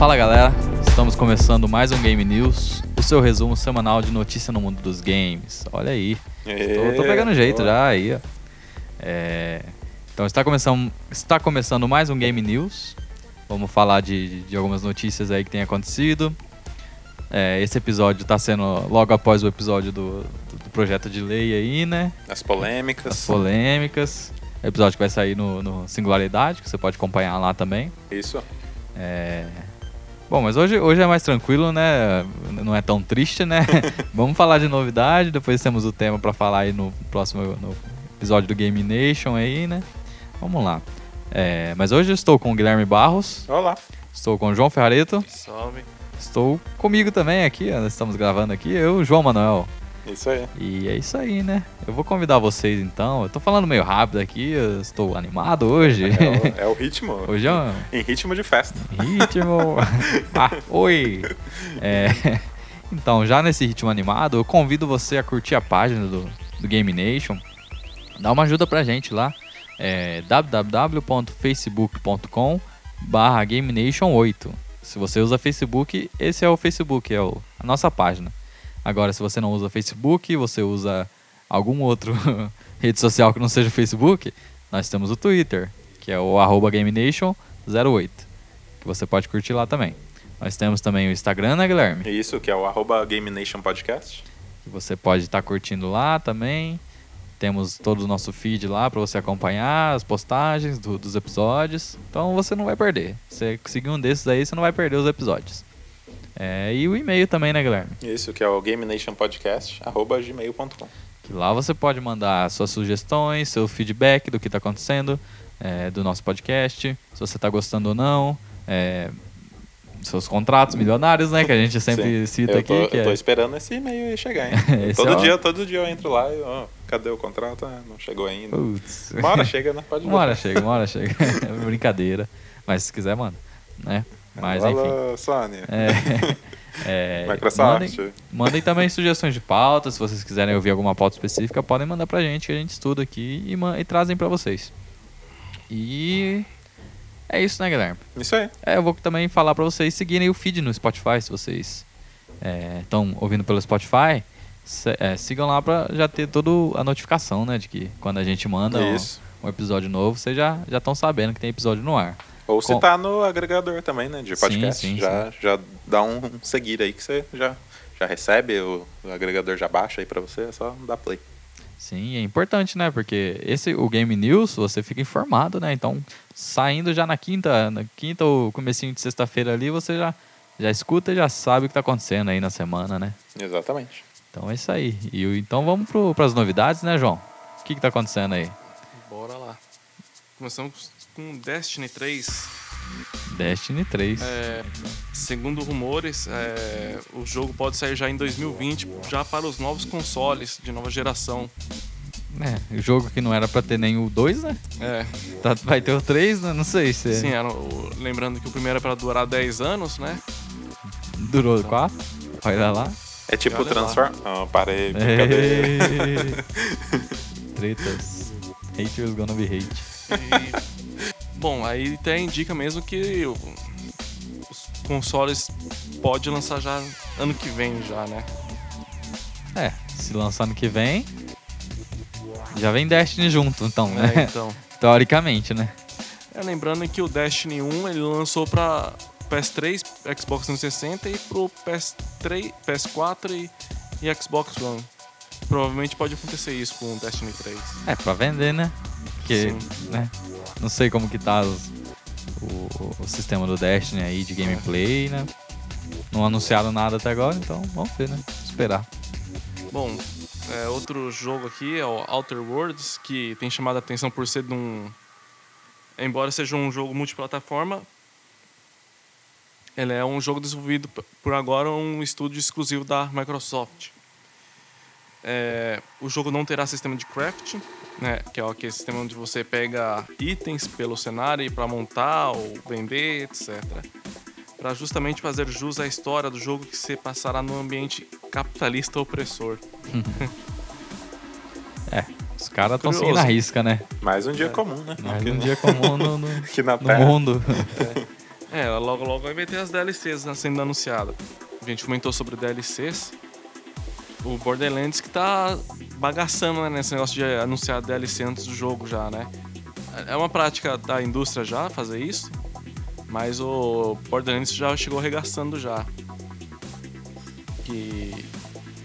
Fala galera, estamos começando mais um Game News, o seu resumo semanal de notícia no mundo dos games. Olha aí, tô, tô pegando jeito já aí, ó. É, então está começando, está começando mais um Game News. Vamos falar de, de algumas notícias aí que tem acontecido. É, esse episódio está sendo logo após o episódio do, do, do projeto de lei aí, né? As polêmicas. As polêmicas. Episódio que vai sair no, no Singularidade, que você pode acompanhar lá também. Isso. É... Bom, mas hoje, hoje é mais tranquilo, né? Não é tão triste, né? Vamos falar de novidade, depois temos o tema para falar aí no próximo no episódio do Game Nation aí, né? Vamos lá. É, mas hoje eu estou com o Guilherme Barros. Olá. Estou com o João Ferrareto. Salve. Estou comigo também aqui, nós estamos gravando aqui, eu, João Manuel. Isso aí. E é isso aí, né? Eu vou convidar vocês então. Eu tô falando meio rápido aqui, eu estou animado hoje. É o, é o ritmo. Hoje é um... Em ritmo de festa. Ritmo. ah, oi! É... Então, já nesse ritmo animado, eu convido você a curtir a página do, do Game Nation. Dá uma ajuda pra gente lá. É www.facebook.com barra Game Nation 8. Se você usa Facebook, esse é o Facebook, é o, a nossa página. Agora, se você não usa Facebook, você usa algum outro rede social que não seja o Facebook, nós temos o Twitter, que é o arroba GameNation08, que você pode curtir lá também. Nós temos também o Instagram, né, Guilherme? Isso, que é o arroba Game Nation Podcast. Que você pode estar curtindo lá também. Temos todo o nosso feed lá para você acompanhar as postagens do, dos episódios. Então você não vai perder. Se seguir um desses aí, você não vai perder os episódios. É, e o e-mail também, né, Guilherme? Isso, que é o Game Nation Podcast, arroba gmail.com. Que lá você pode mandar suas sugestões, seu feedback do que está acontecendo, é, do nosso podcast, se você está gostando ou não. É, seus contratos milionários, né? Que a gente sempre Sim. cita eu aqui. tô, que eu tô é... esperando esse e-mail chegar, hein? Todo, é o- dia, todo dia eu entro lá e, ó, cadê o contrato? Ah, não chegou ainda. Putz. Uma hora chega, né? Pode Uma hora chega, uma hora chega. É Brincadeira. Mas se quiser, manda. Né? Mas enfim. Sony. É, é, Microsoft. Mandem, mandem também sugestões de pauta. Se vocês quiserem ouvir alguma pauta específica, podem mandar pra gente, que a gente estuda aqui e, e trazem pra vocês. E é isso, né, Guilherme? Isso aí. É, eu vou também falar pra vocês seguirem o feed no Spotify, se vocês estão ouvindo pelo Spotify. se- é, sigam lá pra já ter toda a notificação, né? De que quando a gente manda um, um episódio novo, vocês já estão sabendo que tem episódio no ar. Ou se Com- tá no agregador também, né? De Sim, podcast. sim, já, já dá um seguir aí que você já, já recebe, o, o agregador já baixa aí pra você, é só dar play. Sim, é importante, né? Porque esse o Game News você fica informado, né? Então, saindo já na quinta, na quinta ou comecinho de sexta-feira ali, você já já escuta e já sabe o que tá acontecendo aí na semana, né? Exatamente. Então é isso aí. E então vamos para as novidades, né, João? O que que tá acontecendo aí? Bora lá. Começamos com Destiny 3. Destiny 3. É, segundo rumores, é, o jogo pode sair já em 2020, já para os novos consoles de nova geração. É, o jogo que não era pra ter nem o 2, né? É, Tá- vai ter o 3, né? Não sei se sim, era o- lembrando que o primeiro é para durar 10 anos, né? durou 4. Olha lá. É tipo Olha lá. Transform... Ah, parei, brincadeira. Ei. Tretas. Haters gonna be hate. E, bom, aí até indica mesmo que os consoles pode lançar já ano que vem já, né? É, se lançar ano que vem, já vem Destiny junto, então, né? É, então. Teoricamente, né? É, lembrando que o Destiny 1 ele lançou para PS3, Xbox 360 e pro PS3, PS4 e, e Xbox One. Provavelmente pode acontecer isso com o Destiny 3. É, pra vender, né? Porque, Sim. né? Não sei como que tá os- o, o sistema do Destiny aí de gameplay, né? Não anunciaram nada até agora, então vamos ver, né? Esperar. Bom, é, outro jogo aqui é o Outer Worlds, que tem chamado a atenção por ser de um. Embora seja um jogo multiplataforma, ele é um jogo desenvolvido por agora um estúdio exclusivo da Microsoft. É, o jogo não terá sistema de crafting, né, que é aquele sistema onde você pega itens pelo cenário para montar ou vender, etc. Para justamente fazer jus à história do jogo que se passará no ambiente capitalista opressor. É, os caras estão seguindo a risca, né? Mais um dia comum, né? Mais Aqui um no- dia comum no, no, Aqui na no Terra. mundo. É, logo logo vai ter as DLCs né, sendo anunciadas. A gente comentou sobre DLCs. O Borderlands que tá bagaçando né, nesse negócio de anunciar DLC antes do jogo já, né? É uma prática da indústria já fazer isso, mas o Borderlands já chegou arregaçando já. Que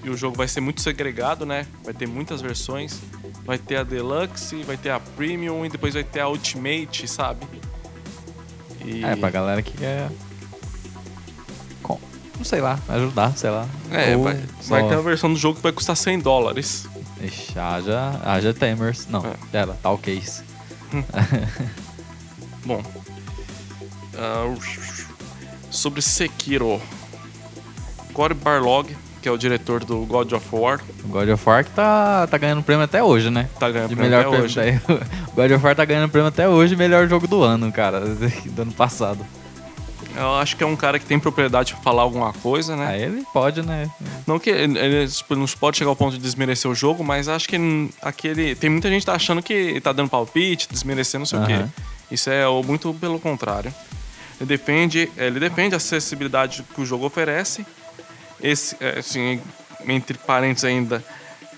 e o jogo vai ser muito segregado, né? Vai ter muitas versões. Vai ter a Deluxe, vai ter a Premium e depois vai ter a Ultimate, sabe? E... É, pra galera que quer. Não sei lá, ajudar, sei lá. É, vai, só... vai, ter a versão do jogo que vai custar 100 dólares. Ixi, haja, haja Tamers. Não, é. era, tal case. Hum. Bom. Uh, sobre Sekiro. Cory Barlog que é o diretor do God of War. O God of War que tá, tá ganhando prêmio até hoje, né? Tá ganhando de prêmio melhor até hoje. Daí, o God of War tá ganhando prêmio até hoje, melhor jogo do ano, cara, do ano passado. Eu acho que é um cara que tem propriedade pra falar alguma coisa, né? Aí ele pode, né? Não que ele, ele tipo, não pode chegar ao ponto de desmerecer o jogo, mas acho que aquele. Tem muita gente que tá achando que tá dando palpite, desmerecendo não sei uhum. o quê. Isso é muito pelo contrário. Ele defende, ele defende a acessibilidade que o jogo oferece esse, é, assim, entre parênteses ainda,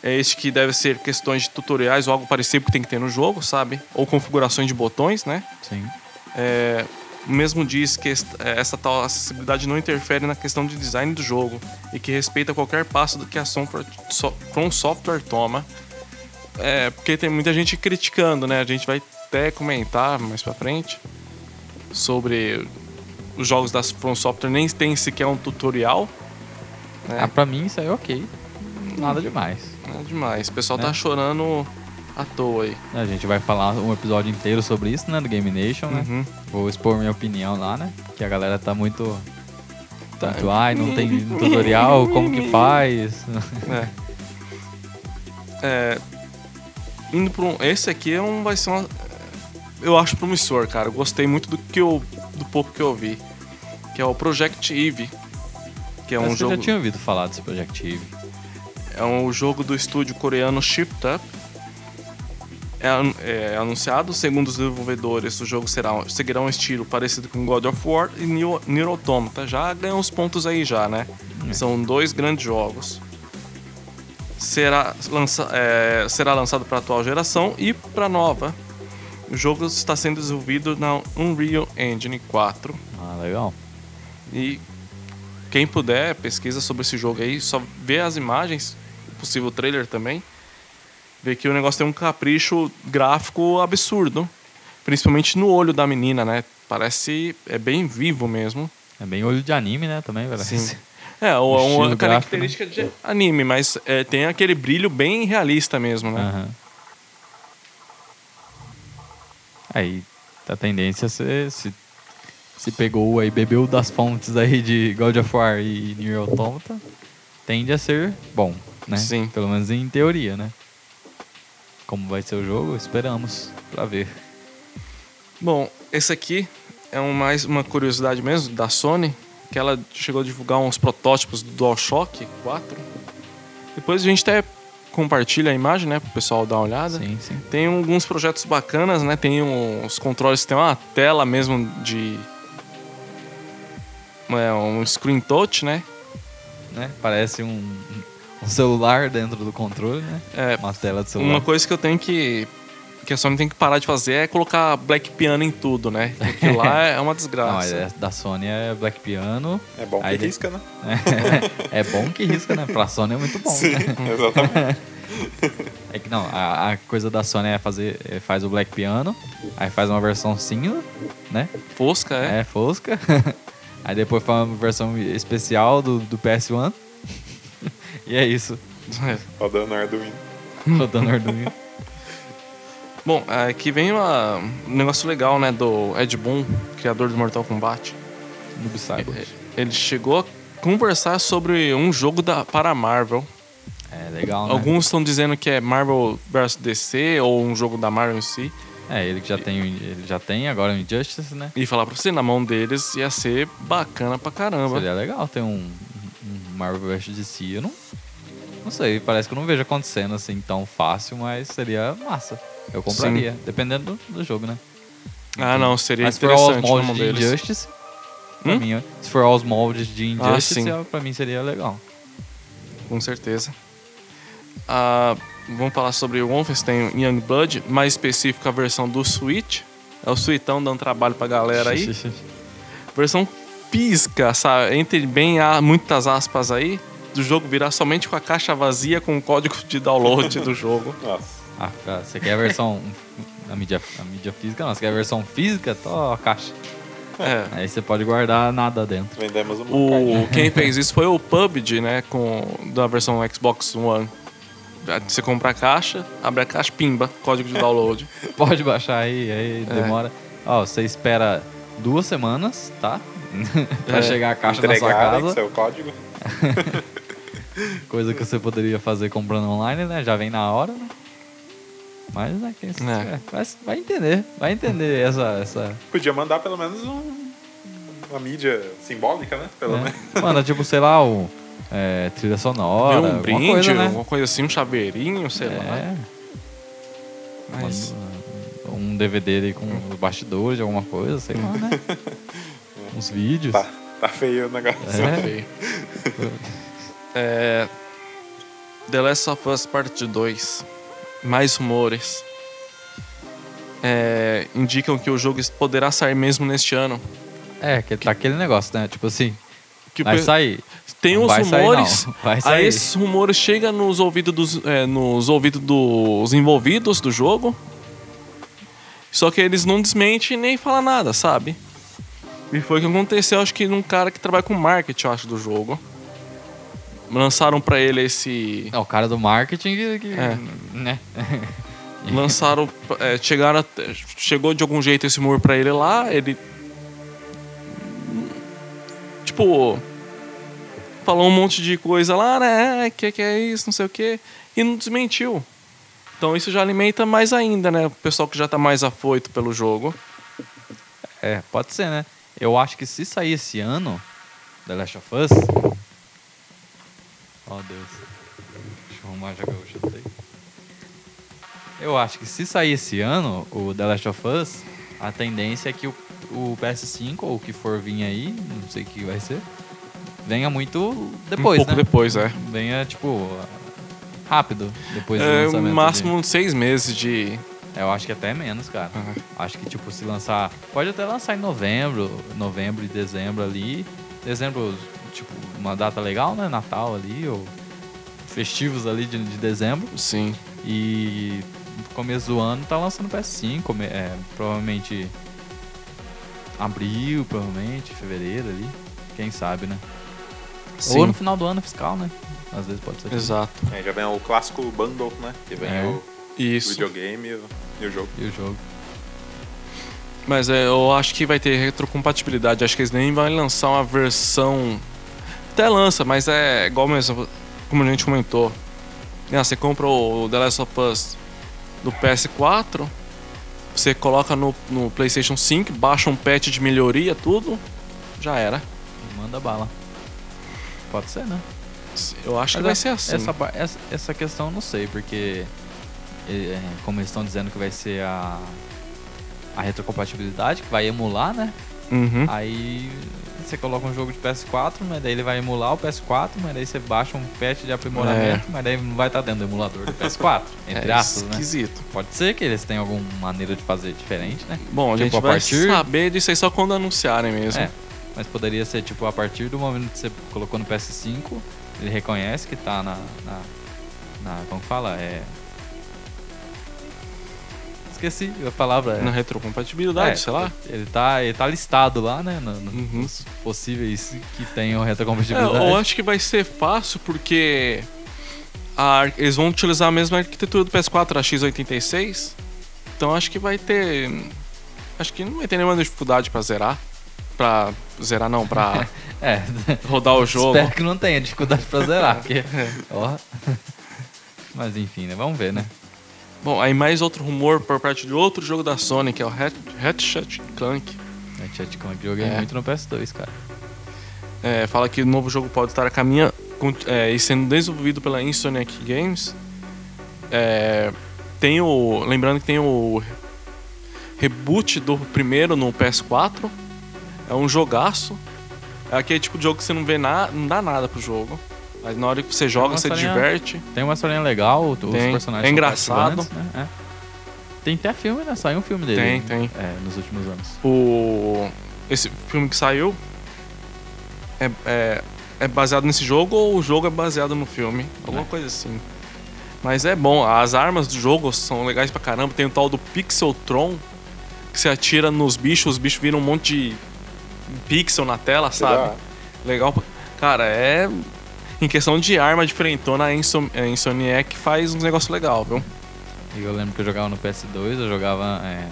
é este que deve ser questões de tutoriais ou algo parecido que tem que ter no jogo, sabe? Ou configurações de botões, né? Sim. É, mesmo diz que é, essa tal acessibilidade não interfere na questão de design do jogo e que respeita qualquer passo que a From Software toma. É, porque tem muita gente criticando, né? A gente vai até comentar mais pra frente sobre os jogos da From Software nem tem sequer um tutorial é. Ah, pra mim isso aí é ok. Nada demais. Nada demais. O pessoal tá né? tá chorando à toa aí. A gente vai falar um episódio inteiro sobre isso, né? Do Game Nation, né? Uhum. Vou expor minha opinião lá, né? Que a galera tá muito. Tanto, ai, não tem tutorial, como que faz? É. é indo pra um. Esse aqui é um, vai ser uma. Eu acho promissor, cara. Eu gostei muito do que eu. do pouco que eu vi. Que é o Project Eve que é um jogo. Eu já tinha ouvido falar desse Project Eve. É um jogo do estúdio coreano Shift Up. É, é, anunciado, segundo os desenvolvedores, o jogo será, seguirá um estilo parecido com God of War e Nier Automata. Já ganhou os pontos aí já, né? É. São dois grandes jogos. Será, lança, é, será lançado para a atual geração e para nova. O jogo está sendo desenvolvido na Unreal Engine 4. Ah, legal. E quem puder, pesquisa sobre esse jogo aí, só vê as imagens, possível trailer também. Vê que o negócio tem um capricho gráfico absurdo. Principalmente no olho da menina, né? Parece. É bem vivo mesmo. É bem olho de anime, né? Também, parece. Sim. É, ou, uma característica gráfico, né? de anime, mas é, tem aquele brilho bem realista mesmo, né? Uhum. Aí, a tendência é se se pegou aí, bebeu das fontes aí de God of War e Nier Automata, tende a ser bom, né? Sim. Pelo menos em teoria, né? Como vai ser o jogo, esperamos para ver. Bom, esse aqui é um, mais uma curiosidade mesmo da Sony, que ela chegou a divulgar uns protótipos do DualShock 4. Depois a gente até compartilha a imagem, né, pro pessoal dar uma olhada. Sim, sim. Tem alguns projetos bacanas, né? Tem uns controles, tem uma tela mesmo de é um screen touch, né? né? Parece um, um celular dentro do controle, né? É, uma tela de celular. Uma coisa que eu tenho que que a Sony tem que parar de fazer é colocar Black Piano em tudo, né? Porque lá é uma desgraça. Não, é, da Sony é Black Piano. É bom que risca, né? É, é, bom que risca, né? Pra Sony é muito bom. Sim, né? exatamente. É que não, a, a, coisa da Sony é fazer, é, faz o Black Piano, aí faz uma versão single, né? Fosca, é? É, fosca. Aí depois foi uma versão especial do, do PS1. E é isso. Rodando Arduino. Rodando Arduino. Bom, aqui vem uma, um negócio legal, né, do Ed Boon, criador do Mortal Kombat. Noob Cyber. Ele chegou a conversar sobre um jogo da, para a Marvel. É legal, né? Alguns estão dizendo que é Marvel vs DC ou um jogo da Marvel em si. É, ele que já tem, ele já tem agora o Injustice, né? E falar pra você, na mão deles ia ser bacana pra caramba. Seria legal ter um Marvel vs DC. Eu não, não sei, parece que eu não vejo acontecendo assim tão fácil, mas seria massa. Eu compraria, Sim. dependendo do, do, jogo, né? Ah, não, seria Mas interessante Mas for de. Injustice, Hum? mim, se for aos moldes de Injustice, sim. é- pra mim seria legal. Com certeza. Ah, vamos falar sobre o Wolfenstein Youngblood, mais específico a versão do Switch. É o Suitão dando trabalho pra galera aí. versão física, sabe? Entre bem a, muitas aspas aí, do jogo virar somente com a caixa vazia com o código de download do jogo. Nossa. Ah, você quer a versão. A mídia, a mídia física? Não, você quer a versão física? Tó, a caixa. É. Aí você pode guardar nada dentro. Vendemos uma O, quem fez isso foi o PUBG, né? Com, da versão Xbox One. Você compra a caixa, abre a caixa, pimba, código de download. Pode baixar aí, aí É. demora. Ó, você espera duas semanas, tá? pra É. chegar a caixa na sua casa. seu código. Coisa que você poderia fazer comprando online, né? Já vem na hora, né? Mas, né, quem se É. tiver, vai, vai entender. Vai entender essa. essa Podia mandar pelo menos um- uma mídia simbólica, né? Pelo né? menos. Manda, tipo, sei lá, o. é, trilha sonora. Vê um brinde, coisa, né? alguma coisa assim, um chaveirinho, sei lá. É. Mas, Manda Um DVD ali com os bastidores de alguma coisa, sei lá, né? Uns vídeos. Tá, tá feio o negócio. É. feio. É, The Last of Us Part 2. Mais rumores. É, indicam que o jogo poderá sair mesmo neste ano. É, que tá aquele negócio, né? Tipo assim, Que vai sair. Tem Não uns vai sair, rumores. não. Vai aí sair. esses rumores chegam nos ouvidos dos, é, nos ouvidos dos envolvidos do jogo. Só que eles não desmentem nem falam nada, sabe? E foi o que aconteceu, acho que num cara que trabalha com marketing, eu acho, do jogo. Lançaram pra ele esse. É o cara do marketing que. que- É. Né? Lançaram. é, chegaram chegou de algum jeito esse humor pra ele lá, ele. Tipo. Falou um monte de coisa lá, né? Que que é isso, não sei o quê. E não desmentiu. Então isso já alimenta mais ainda, né? O pessoal que já tá mais afoito pelo jogo. É, pode ser, né? Eu acho que se sair esse ano, The Last of Us. Oh Deus. Deixa eu arrumar já que eu chutei. Eu acho que se sair esse ano, o The Last of Us, a tendência é que o, o PS5, ou o que for vir aí, não sei o que vai ser, venha muito depois, um pouco né? depois, é. Venha, tipo, rápido depois do é lançamento. máximo seis meses de. É, Eu acho que até menos, cara. Uhum. Acho que, tipo, se lançar. Pode até lançar em novembro, novembro e dezembro ali. Dezembro, tipo, uma data legal, né? Natal ali, ou festivos ali de, de dezembro. Sim. E no começo do ano tá lançando PS5, come- é, provavelmente abril, provavelmente, fevereiro ali. Quem sabe, né? Sim. Ou no final do ano fiscal, né? Às vezes pode ser. Exato. Aí já vem o clássico bundle, né? Que vem É. o Isso. videogame o, e o jogo. E o jogo. Mas é, eu acho que vai ter retrocompatibilidade. Acho que eles nem vão lançar uma versão. Até lança, mas é igual mesmo, como a gente comentou. Ah, você compra o The Last of Us do PS4, você coloca no, no PlayStation 5, baixa um patch de melhoria, tudo, já era. Manda bala. Pode ser, né? Eu acho que Mas vai é- ser assim. Essa, essa, essa questão eu não sei, porque como eles estão dizendo que vai ser a, a retrocompatibilidade, que vai emular, né? Uhum. Aí você coloca um jogo de PS4, mas daí ele vai emular o PS4, mas daí você baixa um patch de aprimoramento, mas daí não vai estar dentro do emulador do PS4, entre é aspas, né? esquisito. Pode ser que eles tenham alguma maneira de fazer diferente, né? Bom, a Tipo, gente a vai partir- saber disso aí só quando anunciarem mesmo. É, mas poderia ser tipo a partir do momento que você colocou no PS5, ele reconhece que tá na. na, na- como que fala? É. Esqueci a palavra. É. Na retrocompatibilidade, É, sei lá. Ele tá, ele tá listado lá, né? no- no- Uhum. Nos possíveis que tenham É, retrocompatibilidade. eu acho que vai ser fácil porque a eles vão utilizar a mesma arquitetura do PS4, a x86. Então acho que vai ter. Acho que não vai ter nenhuma dificuldade pra zerar. Pra zerar não, pra É, rodar o jogo. espero que não tenha dificuldade pra zerar, porque. Ó. Mas enfim, né? Vamos ver, né? Bom, aí mais outro rumor por parte de outro jogo da Sony, que é o Ratchet Clank. Chat Clank joguei É. muito no PS2, cara. É, fala que o novo jogo pode estar a caminho é, e sendo desenvolvido pela Insomniac Games. É, tem o, lembrando que tem o reboot do primeiro no PS4. É um jogaço. É aquele tipo de jogo que você não vê nada, não dá nada pro jogo. Mas na hora que você joga, você historinha- diverte. Tem uma historinha legal, os Tem. personagens É são engraçado. Né? É. Tem até filme, né? Saiu um filme dele. Tem, tem. É, nos últimos anos. O esse filme que saiu é, é, é baseado nesse jogo ou o jogo é baseado no filme? Alguma É. coisa assim. Mas é bom, as armas do jogo são legais pra caramba. Tem o tal do Pixeltron, que você atira nos bichos, os bichos viram um monte de pixel na tela, sabe? Legal. pra- Cara, é. Em questão de arma diferentona, a Insom- a Insomniac faz uns negócios legal, viu? Eu lembro que eu jogava no PS2, eu jogava é,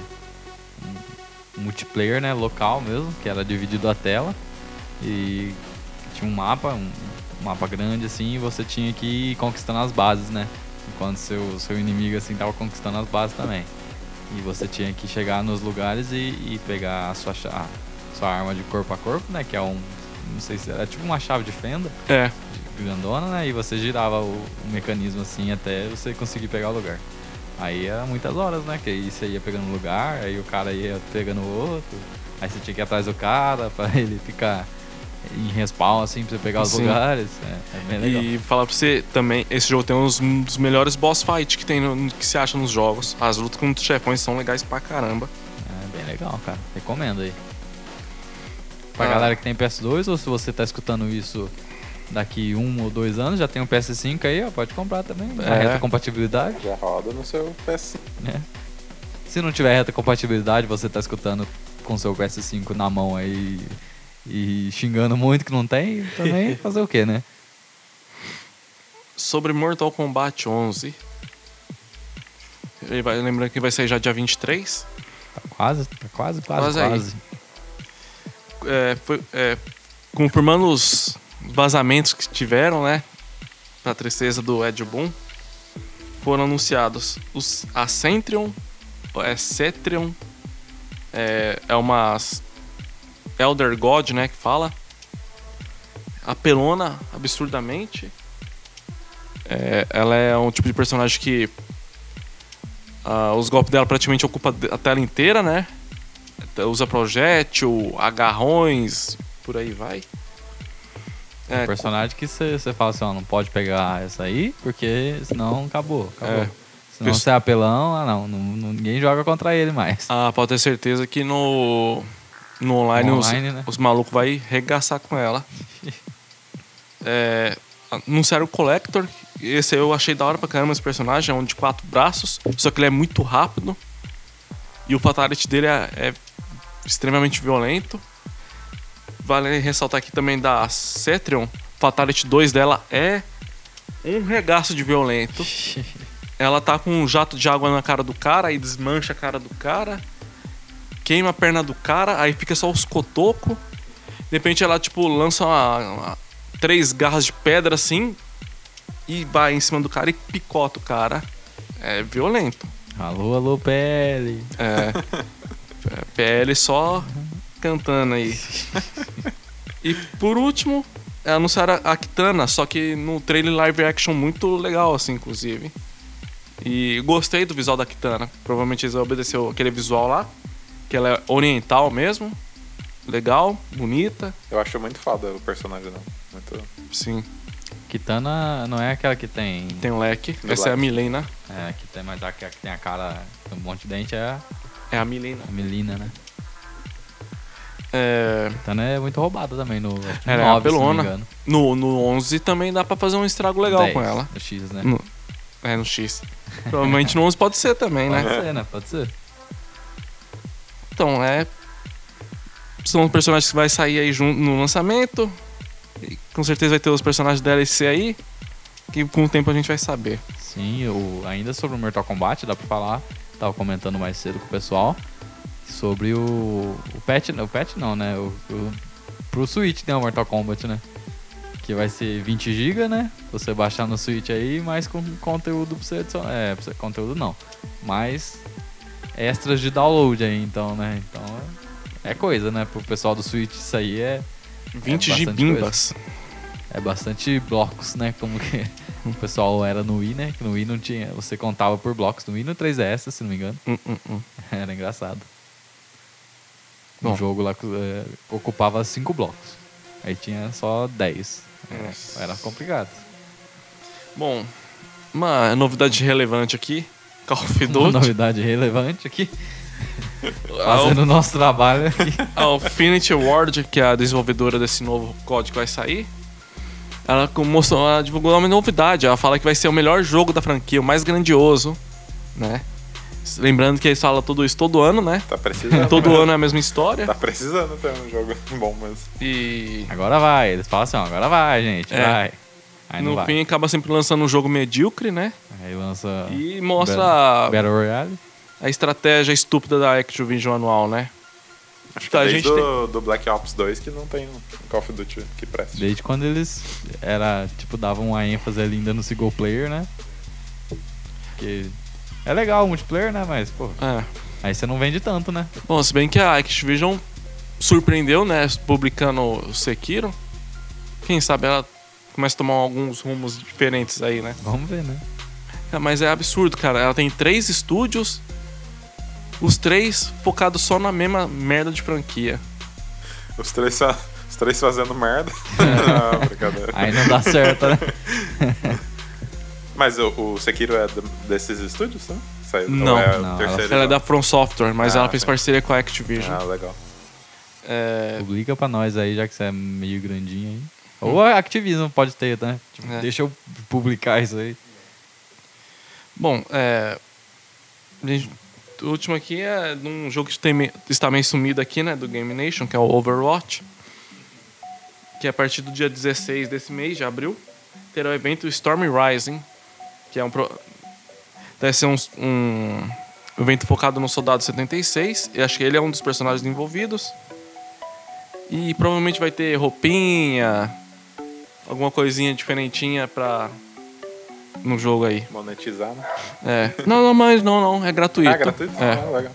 multiplayer, né? Local mesmo, que era dividido a tela. E tinha um mapa, um, mapa grande assim, e você tinha que ir conquistando as bases, né? Enquanto seu, seu inimigo assim tava conquistando as bases também. E você tinha que chegar nos lugares e, e pegar a sua, a sua arma de corpo a corpo, né? Que é um. Não sei se era tipo uma chave de fenda É. grandona, né? E você girava o, o mecanismo assim até você conseguir pegar o lugar. Aí era muitas horas, né? Que aí você ia pegando lugar, aí o cara ia pegando o outro, aí você tinha que ir atrás do cara pra ele ficar em respawn assim pra você pegar os Sim. lugares. É, é bem legal. E falar pra você também, esse jogo tem uns um dos melhores boss fight que tem no- que se acha nos jogos. As lutas com os chefões são legais pra caramba. É bem legal, cara. Recomendo aí. Pra Ah. galera que tem PS2 ou se você tá escutando isso daqui um ou dois anos, já tem um PS5 aí, ó, pode comprar também. A É. reta compatibilidade. Já roda no seu PS. né? Se não tiver reta compatibilidade, você tá escutando com seu PS5 na mão aí e xingando muito que não tem, também fazer o quê, né? Sobre Mortal Kombat 11. Ele vai, lembrando que vai sair já dia 23. Tá quase, tá quase, quase, Quase quase. É, foi, é, confirmando os vazamentos que tiveram, né? Pra tristeza do Ed Boon. Foram anunciados os Ascentrion, é Cetrion, é, é uma Elder God, né, que fala. Apelona absurdamente. É, ela é um tipo de personagem que ah, os golpes dela praticamente ocupam a tela inteira, né? Usa projétil, agarrões, por aí vai. É, Um personagem que você fala assim, ó, não pode pegar essa aí, porque senão acabou, acabou. É. Isso. você é apelão, ah não, não- não- ninguém joga contra ele mais. Ah, pode ter certeza que no, no online, No os, online, né? os malucos vai regaçar com ela. é, anunciaram o Collector. Esse eu achei da hora pra caramba esse personagem. É um de quatro braços. Só que ele é muito rápido. E o fatality dele é, é extremamente violento. Vale ressaltar aqui também da Cetrion. Fatality 2 dela é um regaço de violento. Ela tá com um jato de água na cara do cara, aí desmancha a cara do cara, queima a perna do cara, aí fica só os cotocos. De repente ela, tipo, lança uma- uma- três garras de pedra assim e vai em cima do cara e picota o cara. É violento. Alô, alô, pele. É. é, PL só cantando aí. E por último, é, anunciaram a Kitana, só que no trailer live action muito legal, assim, inclusive. E gostei do visual da Kitana. Provavelmente eles obedeceu aquele visual lá. Que ela é oriental mesmo. Legal, bonita. Eu acho muito foda o personagem, não. Muito. Sim, Kitana não é aquela que tem. tem um leque. Do Essa é a leque. Milena. É, que tem, mas a que tem a cara com um monte de dente é a, É a Milena. a Melina, né? É, Kitana é muito roubada também no, acho é 9, se não me apelona. engano. no, no 11 também dá pra fazer um estrago legal 10, com ela. No X, né? No, é, no X. Provavelmente no 11 pode ser também, né? Pode ser, né? Pode ser. Então, é. São personagens que vai sair aí junto no lançamento. E com certeza vai ter os personagens DLC aí. Que com o tempo a gente vai saber. Sim, o, ainda sobre o Mortal Kombat, dá pra falar. Tava comentando mais cedo com o pessoal. Sobre o. O patch. O patch não, né? O, o, pro Switch tem o Mortal Kombat, né? Que vai ser 20 GB, né? Você baixar no Switch aí, mais com conteúdo pra você adicionar. É, pra você, conteúdo não. Mais extras de download aí, então, né? Então é, é coisa, né? Pro pessoal do Switch isso aí é, 20 bastante gibimbas. é bastante blocos, né? Como que o pessoal era no Wii, né? Que no Wii não tinha. Você contava por blocos. No Wii no 3DS, se não me engano. Hum, hum, hum. Era engraçado. Um Bom. jogo lá que é, ocupava cinco blocos. Aí tinha só 10. É, Nossa. era complicado. Bom, uma novidade relevante aqui. Call of Uma Duty. novidade relevante aqui, fazendo o nosso trabalho aqui. a Infinity Ward, que é a desenvolvedora desse novo código que vai sair, ela mostrou, ela divulgou uma novidade. Ela fala que vai ser o melhor jogo da franquia, o mais grandioso, né? Lembrando que eles falam tudo isso todo ano, né? Tá precisando. Todo mesmo. ano é a mesma história. Tá precisando ter um jogo bom mesmo. E Agora vai. Eles falam assim, ó, agora vai, gente, É. vai. Aí não no vai. fim acaba sempre lançando um jogo medíocre, né? Aí lança E mostra Battle, a, Battle Royale. a estratégia estúpida da Activision anual, né? Acho que Tá, a desde gente do, do Black Ops 2 que não tem um Call of Duty que preste. Desde quando eles era, tipo, davam uma ênfase ali ainda no single player, né? Que é legal o multiplayer, né? Mas, pô, É. aí você não vende tanto, né? Bom, se bem que a Activision surpreendeu, né? Publicando o Sekiro. Quem sabe ela começa a tomar alguns rumos diferentes aí, né? Vamos ver, né? É, Mas é absurdo, cara. Ela tem três estúdios, os três focados só na mesma merda de franquia. Os três, os três fazendo merda. não, brincadeira. Aí não dá certo, né? Mas o, o Sekiro é desses estúdios, né? Saiu, Não. ou é Não, terceira Ela é da From Software, mas Ah, ela fez sim. parceria com a Activision. Ah, legal. É, Publica pra nós aí, já que você é meio grandinho aí. Ou a Activision pode ter, né? Tipo, É. Deixa eu publicar isso aí. Bom, é. O último aqui é de um jogo que tem está meio sumido aqui, né? Do Game Nation, que é o Overwatch. Que é a partir do dia 16 desse mês, de abril, terá o evento Storm Rising, que é um. Pro... Deve ser um, um evento focado no Soldado 76. E acho que ele é um dos personagens envolvidos. E provavelmente vai ter roupinha, alguma coisinha diferentinha pra. no jogo aí. Monetizar, né? É. Não, não, mas não, não. É gratuito. Ah, gratuito? É. Ah, legal.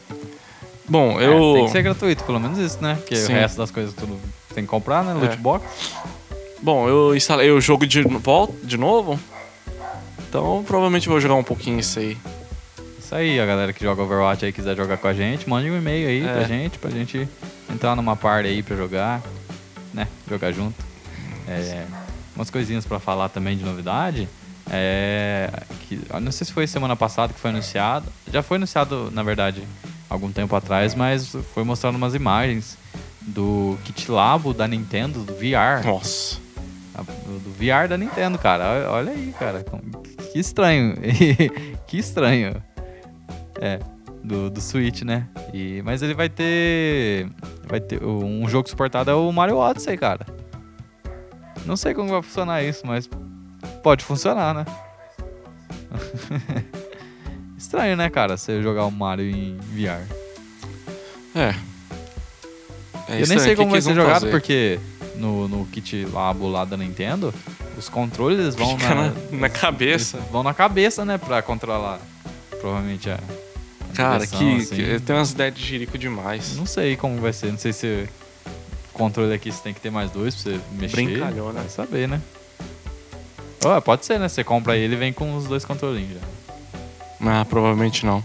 Bom, É, eu. tem que ser gratuito, pelo menos isso, né? Porque Sim. o resto das coisas tudo tem que comprar, né? Loot É. box. Bom, eu instalei o jogo de volta de novo. Então provavelmente vou jogar um pouquinho isso aí. Isso aí, a galera que joga Overwatch aí quiser jogar com a gente, mande um e-mail aí É. pra gente, pra gente entrar numa party aí pra jogar, né? Jogar junto. É, umas coisinhas pra falar também de novidade. É, que, não sei se foi semana passada que foi anunciado. Já foi anunciado, na verdade, algum tempo atrás, mas foi mostrando umas imagens do Kit Labo da Nintendo, do VR. Nossa. Do, VR da Nintendo, cara. Olha aí, cara. Que estranho. que estranho. É, do, do Switch, né? E, mas ele vai ter. Vai ter. Um jogo suportado é o Mario Odyssey, cara. Não sei como vai funcionar isso, mas pode funcionar, né? Estranho, né, cara? Você jogar o Mario em VR. É. É Eu nem estranho, sei como que vai ser jogado, fazer? porque no, no kit Labo lá da Nintendo, os controles vão na, na, na cabeça. Vão na cabeça, né? Pra controlar. Provavelmente a. a Cara, que, assim. que tem umas ideias de jirico demais. Não sei como vai ser. Não sei se. O controle aqui você tem que ter mais dois pra você mexer. Brincalhão, né? Vai saber, né? Oh, pode ser, né? Você compra ele e vem com os dois controlinhos já. Ah, provavelmente não.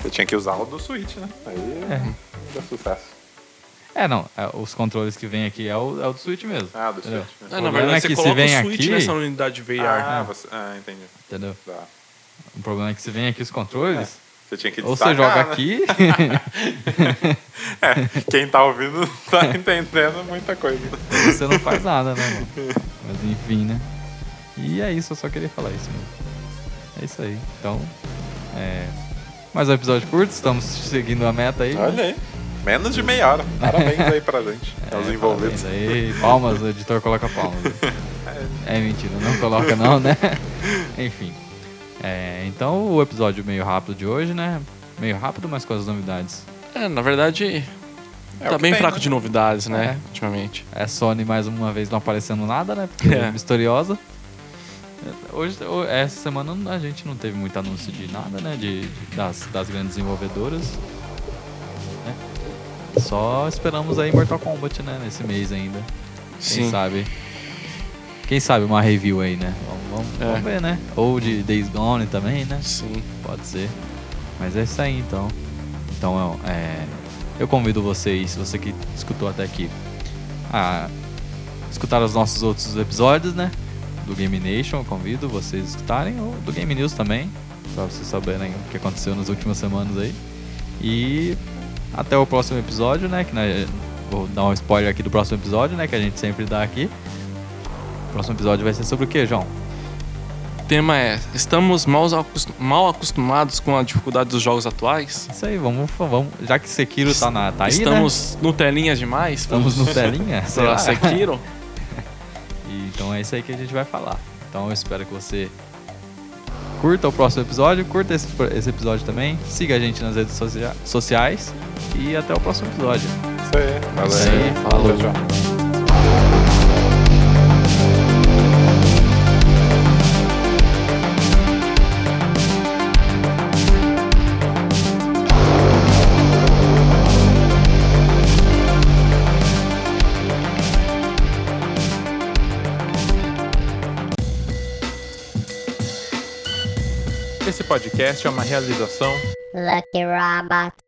Você tinha que usar o do Switch, né? Aí É. dá sucesso. É, não. é, os controles que vem aqui é o, é o do Switch mesmo. Ah, do Entendeu? Switch. Ah, Né? na problema verdade, é você que se coloca vem o Switch aqui- nessa unidade VR. Ah, né? você... ah, entendi. Entendeu? Tá. O problema é que se vem aqui os controles, Você tinha que ou você destacar, joga né? aqui. É, quem tá ouvindo tá entendendo muita coisa. você não faz nada, né, mano? Mas enfim, né? E é isso, eu só queria falar isso mesmo. É isso aí. Então, é. Mais um episódio curto, estamos seguindo a meta aí. né? Olha aí. Menos de meia hora. Parabéns aí pra gente. É, aos envolvidos. aí. Palmas, o editor coloca palmas. É mentira, não coloca não, né? Enfim. É, então o episódio meio rápido de hoje, né? Meio rápido, mas com as novidades. É, na verdade, É tá bem tem, fraco né? de novidades, né? É. Ultimamente. É Sony mais uma vez não aparecendo nada, né? Porque é É. misteriosa. Hoje, ho- essa semana a gente não teve muito anúncio de nada, né? De, de- das, das grandes desenvolvedoras. Só esperamos aí Mortal Kombat, né? Nesse mês ainda. Quem Sim. sabe? Quem sabe uma review aí, né? Vamos, vamos- É. vamos ver, né? Ou de Days Gone também, né? Sim. Pode ser. Mas é isso aí então. Então, é, eu convido vocês, você que escutou até aqui, a escutar os nossos outros episódios, né? Do Game Nation, eu convido vocês a escutarem, ou do Game News também, para vocês saberem o que aconteceu nas últimas semanas aí. E até o próximo episódio, né? Que nós, vou dar um spoiler aqui do próximo episódio, né? Que a gente sempre dá aqui. O próximo episódio vai ser sobre o que, João? O tema é: estamos mal, acostum mal acostumados com a dificuldade dos jogos atuais? Isso aí, vamos, vamos já que Sekiro tá, na, tá aí, Estamos né? no telinha demais? Estamos no telinha? Sei lá, Sekiro? então é isso aí que a gente vai falar. Então eu espero que você curta o próximo episódio, curta esse, esse episódio também, siga a gente nas redes socia sociais e até o próximo episódio. Isso aí, valeu. Isso aí, falou. Tchau, tchau. Podcast é uma realização Lucky Robot.